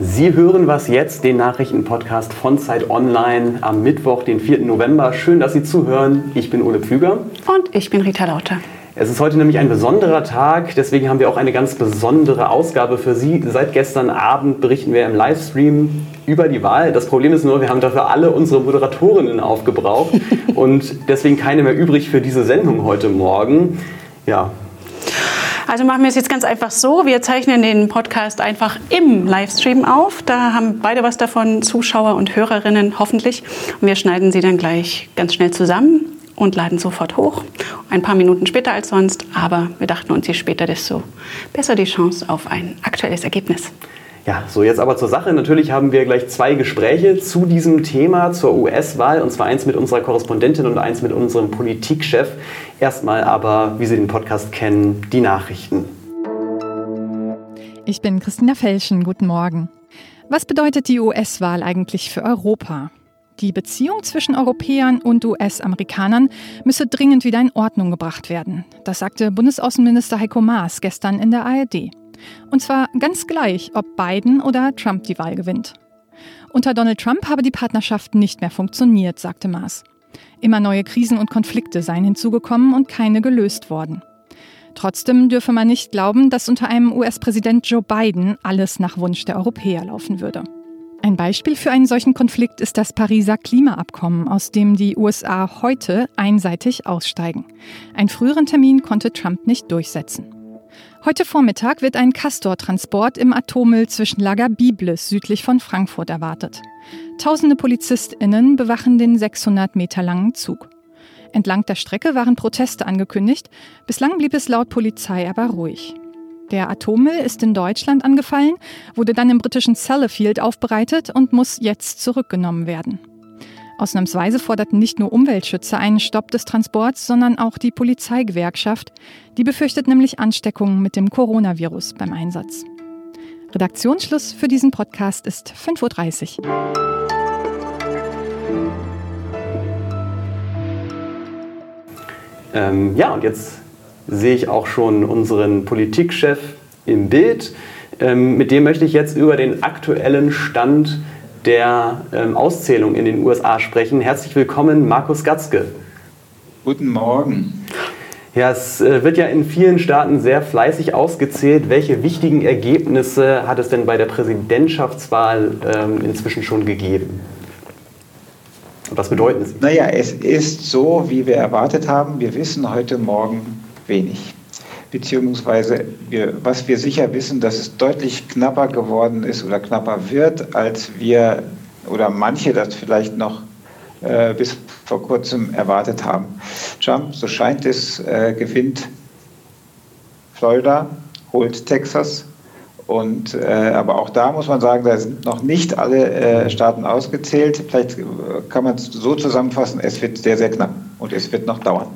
Sie hören was jetzt, den Nachrichtenpodcast von Zeit Online am Mittwoch, den 4. November. Schön, dass Sie zuhören. Ich bin Ole Pflüger. Und ich bin Rita Lauter. Es ist heute nämlich ein besonderer Tag, deswegen haben wir auch eine ganz besondere Ausgabe für Sie. Seit gestern Abend berichten wir im Livestream über die Wahl. Das Problem ist nur, wir haben dafür alle unsere Moderatorinnen aufgebraucht und deswegen keine mehr übrig für diese Sendung heute Morgen. Ja, also machen wir es jetzt ganz einfach so. Wir zeichnen den Podcast einfach im Livestream auf. Da haben beide was davon, Zuschauer und Hörerinnen hoffentlich. Und wir schneiden sie dann gleich ganz schnell zusammen und laden sofort hoch. Ein paar Minuten später als sonst, aber wir dachten uns, je später, desto besser die Chance auf ein aktuelles Ergebnis. Ja, so jetzt aber zur Sache. Natürlich haben wir gleich zwei Gespräche zu diesem Thema, zur US-Wahl, und zwar eins mit unserer Korrespondentin und eins mit unserem Politikchef. Erstmal aber, wie Sie den Podcast kennen, die Nachrichten. Ich bin Christina Felschen. Guten Morgen. Was bedeutet die US-Wahl eigentlich für Europa? Die Beziehung zwischen Europäern und US-Amerikanern müsse dringend wieder in Ordnung gebracht werden. Das sagte Bundesaußenminister Heiko Maas gestern in der ARD. Und zwar ganz gleich, ob Biden oder Trump die Wahl gewinnt. Unter Donald Trump habe die Partnerschaft nicht mehr funktioniert, sagte Maas. Immer neue Krisen und Konflikte seien hinzugekommen und keine gelöst worden. Trotzdem dürfe man nicht glauben, dass unter einem US-Präsident Joe Biden alles nach Wunsch der Europäer laufen würde. Ein Beispiel für einen solchen Konflikt ist das Pariser Klimaabkommen, aus dem die USA heute einseitig aussteigen. Einen früheren Termin konnte Trump nicht durchsetzen. Heute Vormittag wird ein Castor-Transport im Atommüll zwischen Lager Biblis südlich von Frankfurt erwartet. Tausende PolizistInnen bewachen den 600 Meter langen Zug. Entlang der Strecke waren Proteste angekündigt. Bislang blieb es laut Polizei aber ruhig. Der Atommüll ist in Deutschland angefallen, wurde dann im britischen Sellafield aufbereitet und muss jetzt zurückgenommen werden. Ausnahmsweise forderten nicht nur Umweltschützer einen Stopp des Transports, sondern auch die Polizeigewerkschaft. Die befürchtet nämlich Ansteckungen mit dem Coronavirus beim Einsatz. Redaktionsschluss für diesen Podcast ist 5.30 Uhr. Ähm, ja, und jetzt sehe ich auch schon unseren Politikchef im Bild. Ähm, mit dem möchte ich jetzt über den aktuellen Stand der ähm, Auszählung in den USA sprechen. Herzlich willkommen, Markus Gatzke. Guten Morgen. Ja, es äh, wird ja in vielen Staaten sehr fleißig ausgezählt. Welche wichtigen Ergebnisse hat es denn bei der Präsidentschaftswahl ähm, inzwischen schon gegeben? Und was bedeuten sie? Naja, es ist so, wie wir erwartet haben. Wir wissen heute Morgen wenig beziehungsweise wir, was wir sicher wissen, dass es deutlich knapper geworden ist oder knapper wird, als wir oder manche das vielleicht noch äh, bis vor kurzem erwartet haben. Trump, so scheint es, äh, gewinnt Florida, holt Texas. Und, äh, aber auch da muss man sagen, da sind noch nicht alle äh, Staaten ausgezählt. Vielleicht äh, kann man es so zusammenfassen, es wird sehr, sehr knapp und es wird noch dauern.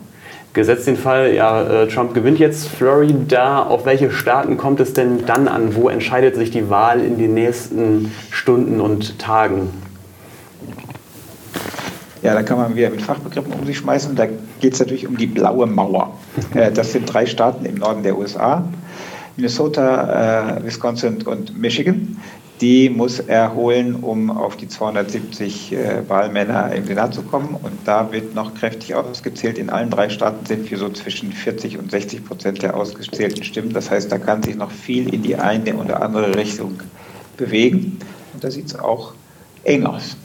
Gesetzt den Fall, ja, äh, Trump gewinnt jetzt Florida. Auf welche Staaten kommt es denn dann an? Wo entscheidet sich die Wahl in den nächsten Stunden und Tagen? Ja, da kann man wieder mit Fachbegriffen um sich schmeißen. Da geht es natürlich um die blaue Mauer. Äh, das sind drei Staaten im Norden der USA. Minnesota, äh, Wisconsin und Michigan die muss er holen, um auf die 270 äh, Wahlmänner im Senat zu kommen. Und da wird noch kräftig ausgezählt. In allen drei Staaten sind wir so zwischen 40 und 60 Prozent der ausgezählten Stimmen. Das heißt, da kann sich noch viel in die eine oder andere Richtung bewegen. Und da sieht es auch eng aus.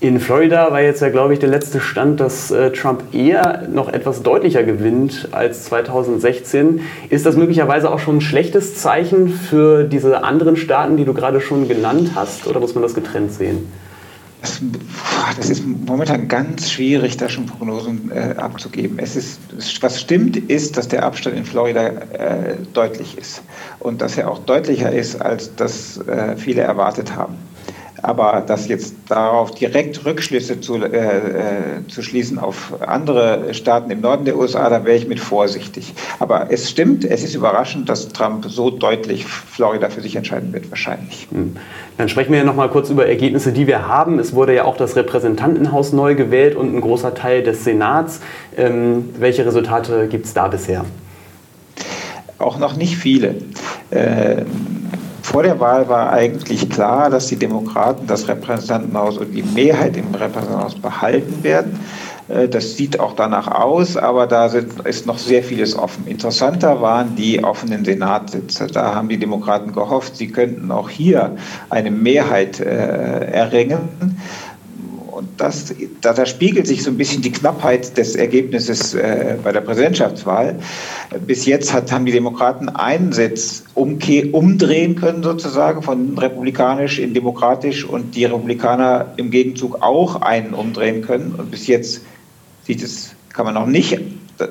In Florida war jetzt ja, glaube ich, der letzte Stand, dass äh, Trump eher noch etwas deutlicher gewinnt als 2016. Ist das möglicherweise auch schon ein schlechtes Zeichen für diese anderen Staaten, die du gerade schon genannt hast, oder muss man das getrennt sehen? Das, das ist momentan ganz schwierig, da schon Prognosen äh, abzugeben. Es ist, was stimmt, ist, dass der Abstand in Florida äh, deutlich ist und dass er auch deutlicher ist, als das äh, viele erwartet haben. Aber das jetzt darauf direkt Rückschlüsse zu, äh, äh, zu schließen auf andere Staaten im Norden der USA, da wäre ich mit vorsichtig. Aber es stimmt, es ist überraschend, dass Trump so deutlich Florida für sich entscheiden wird, wahrscheinlich. Hm. Dann sprechen wir noch mal kurz über Ergebnisse, die wir haben. Es wurde ja auch das Repräsentantenhaus neu gewählt und ein großer Teil des Senats. Ähm, welche Resultate gibt es da bisher? Auch noch nicht viele. Ähm, vor der Wahl war eigentlich klar, dass die Demokraten das Repräsentantenhaus und die Mehrheit im Repräsentantenhaus behalten werden. Äh, das sieht auch danach aus, aber da ist noch sehr vieles offen. Interessanter waren die offenen Senatssitze. Da haben die Demokraten gehofft, sie könnten auch hier eine Mehrheit äh, erringen. Und das, da, da, spiegelt sich so ein bisschen die Knappheit des Ergebnisses äh, bei der Präsidentschaftswahl. Bis jetzt hat, haben die Demokraten einen Sitz umdrehen können, sozusagen, von republikanisch in demokratisch und die Republikaner im Gegenzug auch einen umdrehen können. Und bis jetzt sieht es, kann man noch nicht,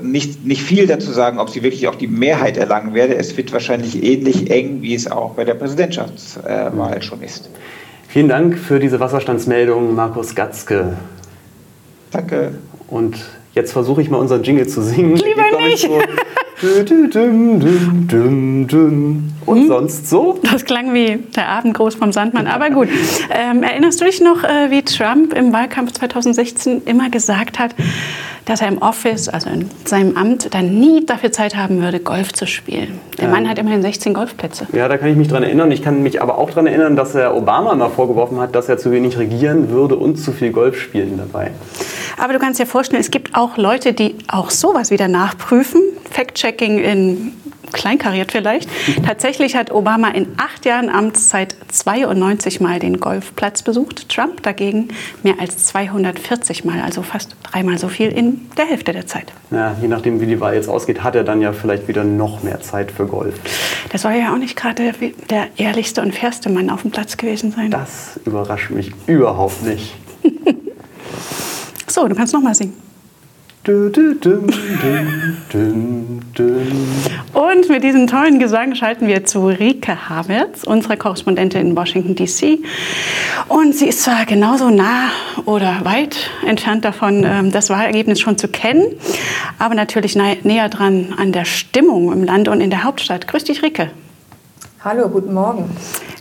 nicht, nicht viel dazu sagen, ob sie wirklich auch die Mehrheit erlangen werde. Es wird wahrscheinlich ähnlich eng, wie es auch bei der Präsidentschaftswahl schon ist. Vielen Dank für diese Wasserstandsmeldung, Markus Gatzke. Danke. Und jetzt versuche ich mal unseren Jingle zu singen. Lieber nicht. Und hm? sonst so? Das klang wie der Abendgruß vom Sandmann, aber gut. Ähm, erinnerst du dich noch, äh, wie Trump im Wahlkampf 2016 immer gesagt hat, dass er im Office, also in seinem Amt, dann nie dafür Zeit haben würde, Golf zu spielen. Der ja. Mann hat immerhin 16 Golfplätze. Ja, da kann ich mich dran erinnern. Ich kann mich aber auch daran erinnern, dass er Obama mal vorgeworfen hat, dass er zu wenig regieren würde und zu viel Golf spielen dabei. Aber du kannst dir vorstellen, es gibt auch Leute, die auch sowas wieder nachprüfen. Fact-Checking in kleinkariert vielleicht. Tatsächlich hat Obama in acht Jahren Amtszeit 92 Mal den Golfplatz besucht. Trump dagegen mehr als 240 Mal, also fast dreimal so viel in der Hälfte der Zeit. Ja, je nachdem, wie die Wahl jetzt ausgeht, hat er dann ja vielleicht wieder noch mehr Zeit für Golf. Der soll ja auch nicht gerade der ehrlichste und fairste Mann auf dem Platz gewesen sein. Das überrascht mich überhaupt nicht. so, du kannst noch mal singen. Und mit diesem tollen Gesang schalten wir zu Rike Havertz, unserer Korrespondentin in Washington, D.C. Und sie ist zwar genauso nah oder weit entfernt davon, ähm, das Wahlergebnis schon zu kennen, aber natürlich näher dran an der Stimmung im Land und in der Hauptstadt. Grüß dich, Rike. Hallo, guten Morgen.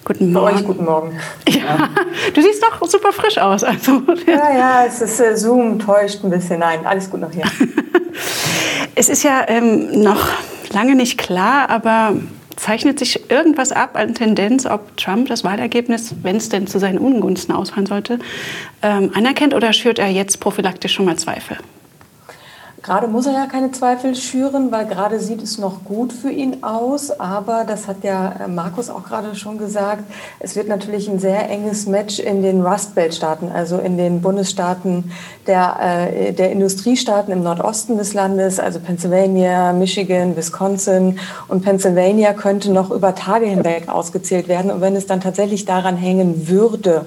Guten Morgen. Für euch guten Morgen. Ja, du siehst doch super frisch aus. Also. Ja, ja, es ist äh, Zoom täuscht ein bisschen. Nein, alles gut noch hier. es ist ja ähm, noch lange nicht klar, aber zeichnet sich irgendwas ab an Tendenz, ob Trump das Wahlergebnis, wenn es denn zu seinen Ungunsten ausfallen sollte, ähm, anerkennt oder schürt er jetzt prophylaktisch schon mal Zweifel? Gerade muss er ja keine Zweifel schüren, weil gerade sieht es noch gut für ihn aus. Aber das hat ja äh, Markus auch gerade schon gesagt, es wird natürlich ein sehr enges Match in den Rust Belt Staaten, also in den Bundesstaaten der, äh, der Industriestaaten im Nordosten des Landes, also Pennsylvania, Michigan, Wisconsin. Und Pennsylvania könnte noch über Tage hinweg ausgezählt werden. Und wenn es dann tatsächlich daran hängen würde,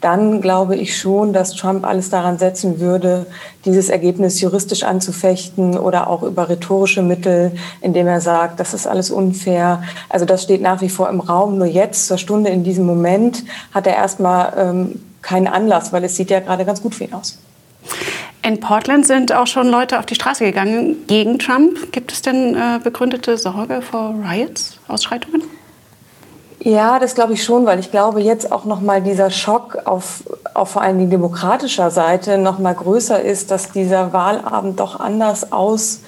dann glaube ich schon, dass Trump alles daran setzen würde, dieses Ergebnis juristisch anzufechten oder auch über rhetorische Mittel, indem er sagt, das ist alles unfair. Also das steht nach wie vor im Raum. Nur jetzt, zur Stunde in diesem Moment, hat er erstmal ähm, keinen Anlass, weil es sieht ja gerade ganz gut für ihn aus. In Portland sind auch schon Leute auf die Straße gegangen gegen Trump. Gibt es denn äh, begründete Sorge vor Riots, Ausschreitungen? Ja, das glaube ich schon, weil ich glaube, jetzt auch noch mal dieser Schock auf, auf vor allen Dingen demokratischer Seite noch mal größer ist, dass dieser Wahlabend doch anders aus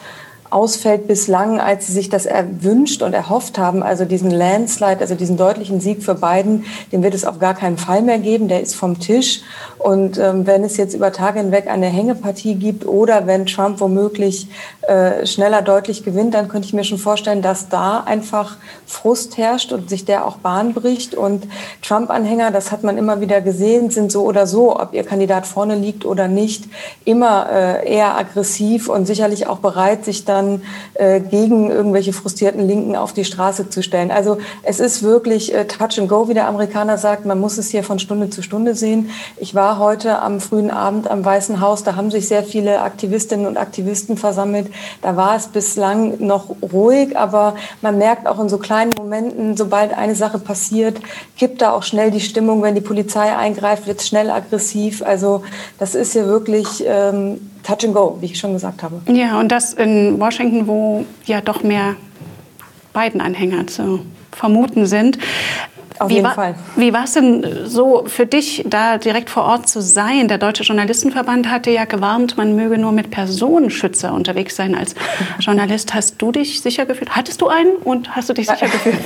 ausfällt bislang, als sie sich das erwünscht und erhofft haben. Also diesen Landslide, also diesen deutlichen Sieg für Biden, den wird es auf gar keinen Fall mehr geben. Der ist vom Tisch. Und ähm, wenn es jetzt über Tage hinweg eine Hängepartie gibt oder wenn Trump womöglich äh, schneller deutlich gewinnt, dann könnte ich mir schon vorstellen, dass da einfach Frust herrscht und sich der auch Bahn bricht. Und Trump-Anhänger, das hat man immer wieder gesehen, sind so oder so, ob ihr Kandidat vorne liegt oder nicht, immer äh, eher aggressiv und sicherlich auch bereit, sich dann dann äh, gegen irgendwelche frustrierten Linken auf die Straße zu stellen. Also es ist wirklich äh, Touch and Go, wie der Amerikaner sagt. Man muss es hier von Stunde zu Stunde sehen. Ich war heute am frühen Abend am Weißen Haus. Da haben sich sehr viele Aktivistinnen und Aktivisten versammelt. Da war es bislang noch ruhig, aber man merkt auch in so kleinen Momenten, sobald eine Sache passiert, kippt da auch schnell die Stimmung. Wenn die Polizei eingreift, wird es schnell aggressiv. Also das ist hier wirklich ähm, Touch and Go, wie ich schon gesagt habe. Ja, und das in Washington, wo ja doch mehr Biden-Anhänger zu vermuten sind. Auf wie jeden war, Fall. Wie war es denn so für dich, da direkt vor Ort zu sein? Der Deutsche Journalistenverband hatte ja gewarnt, man möge nur mit Personenschützer unterwegs sein als Journalist. Hast du dich sicher gefühlt? Hattest du einen und hast du dich sicher gefühlt?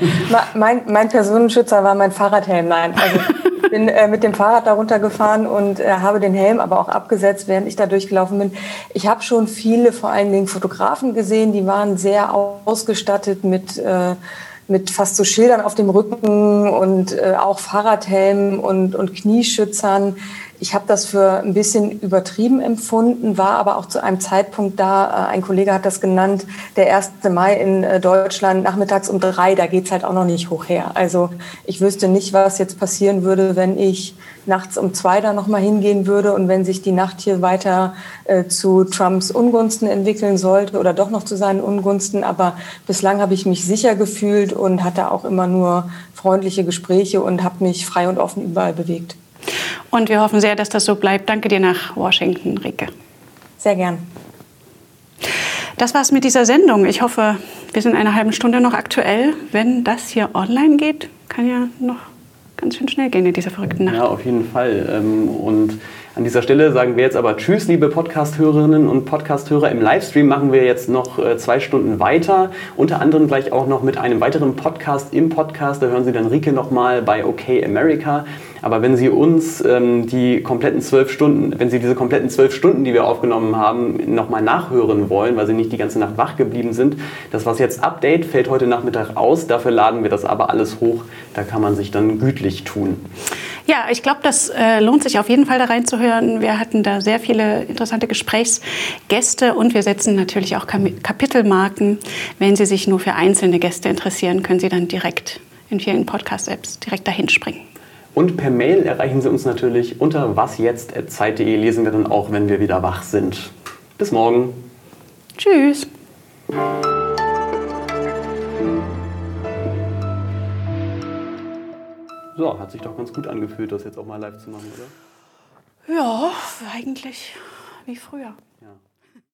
mein, mein Personenschützer war mein Fahrradhelm. Nein, also bin äh, mit dem Fahrrad darunter gefahren und äh, habe den Helm aber auch abgesetzt, während ich da durchgelaufen bin. Ich habe schon viele, vor allen Dingen Fotografen gesehen, die waren sehr ausgestattet mit äh, mit fast so Schildern auf dem Rücken und äh, auch Fahrradhelmen und, und Knieschützern. Ich habe das für ein bisschen übertrieben empfunden, war aber auch zu einem Zeitpunkt da, äh, ein Kollege hat das genannt, der 1. Mai in äh, Deutschland nachmittags um drei, da geht's halt auch noch nicht hoch her. Also ich wüsste nicht, was jetzt passieren würde, wenn ich nachts um zwei da nochmal hingehen würde und wenn sich die Nacht hier weiter äh, zu Trumps Ungunsten entwickeln sollte oder doch noch zu seinen Ungunsten. Aber bislang habe ich mich sicher gefühlt und hatte auch immer nur freundliche Gespräche und habe mich frei und offen überall bewegt. Und wir hoffen sehr, dass das so bleibt. Danke dir nach Washington, Rike. Sehr gern. Das war's mit dieser Sendung. Ich hoffe, wir sind in einer halben Stunde noch aktuell. Wenn das hier online geht, kann ja noch ganz schön schnell gehen in dieser verrückten Nacht. Ja, auf jeden Fall. Ähm, und an dieser Stelle sagen wir jetzt aber Tschüss, liebe Podcast-Hörerinnen und Podcast-Hörer. Im Livestream machen wir jetzt noch äh, zwei Stunden weiter. Unter anderem gleich auch noch mit einem weiteren Podcast im Podcast. Da hören Sie dann Rike nochmal bei OK America. Aber wenn Sie uns ähm, die kompletten zwölf Stunden, wenn Sie diese kompletten zwölf Stunden, die wir aufgenommen haben, nochmal nachhören wollen, weil Sie nicht die ganze Nacht wach geblieben sind, das was jetzt Update fällt heute Nachmittag aus. Dafür laden wir das aber alles hoch. Da kann man sich dann gütlich tun. Ja, ich glaube, das äh, lohnt sich auf jeden Fall da reinzuhören. Wir hatten da sehr viele interessante Gesprächsgäste und wir setzen natürlich auch Kapitelmarken. Wenn Sie sich nur für einzelne Gäste interessieren, können Sie dann direkt in vielen Podcast-Apps direkt dahin springen. Und per Mail erreichen Sie uns natürlich unter wasjetzt.zeit.de. Lesen wir dann auch, wenn wir wieder wach sind. Bis morgen. Tschüss. So, hat sich doch ganz gut angefühlt, das jetzt auch mal live zu machen, oder? Ja, eigentlich wie früher.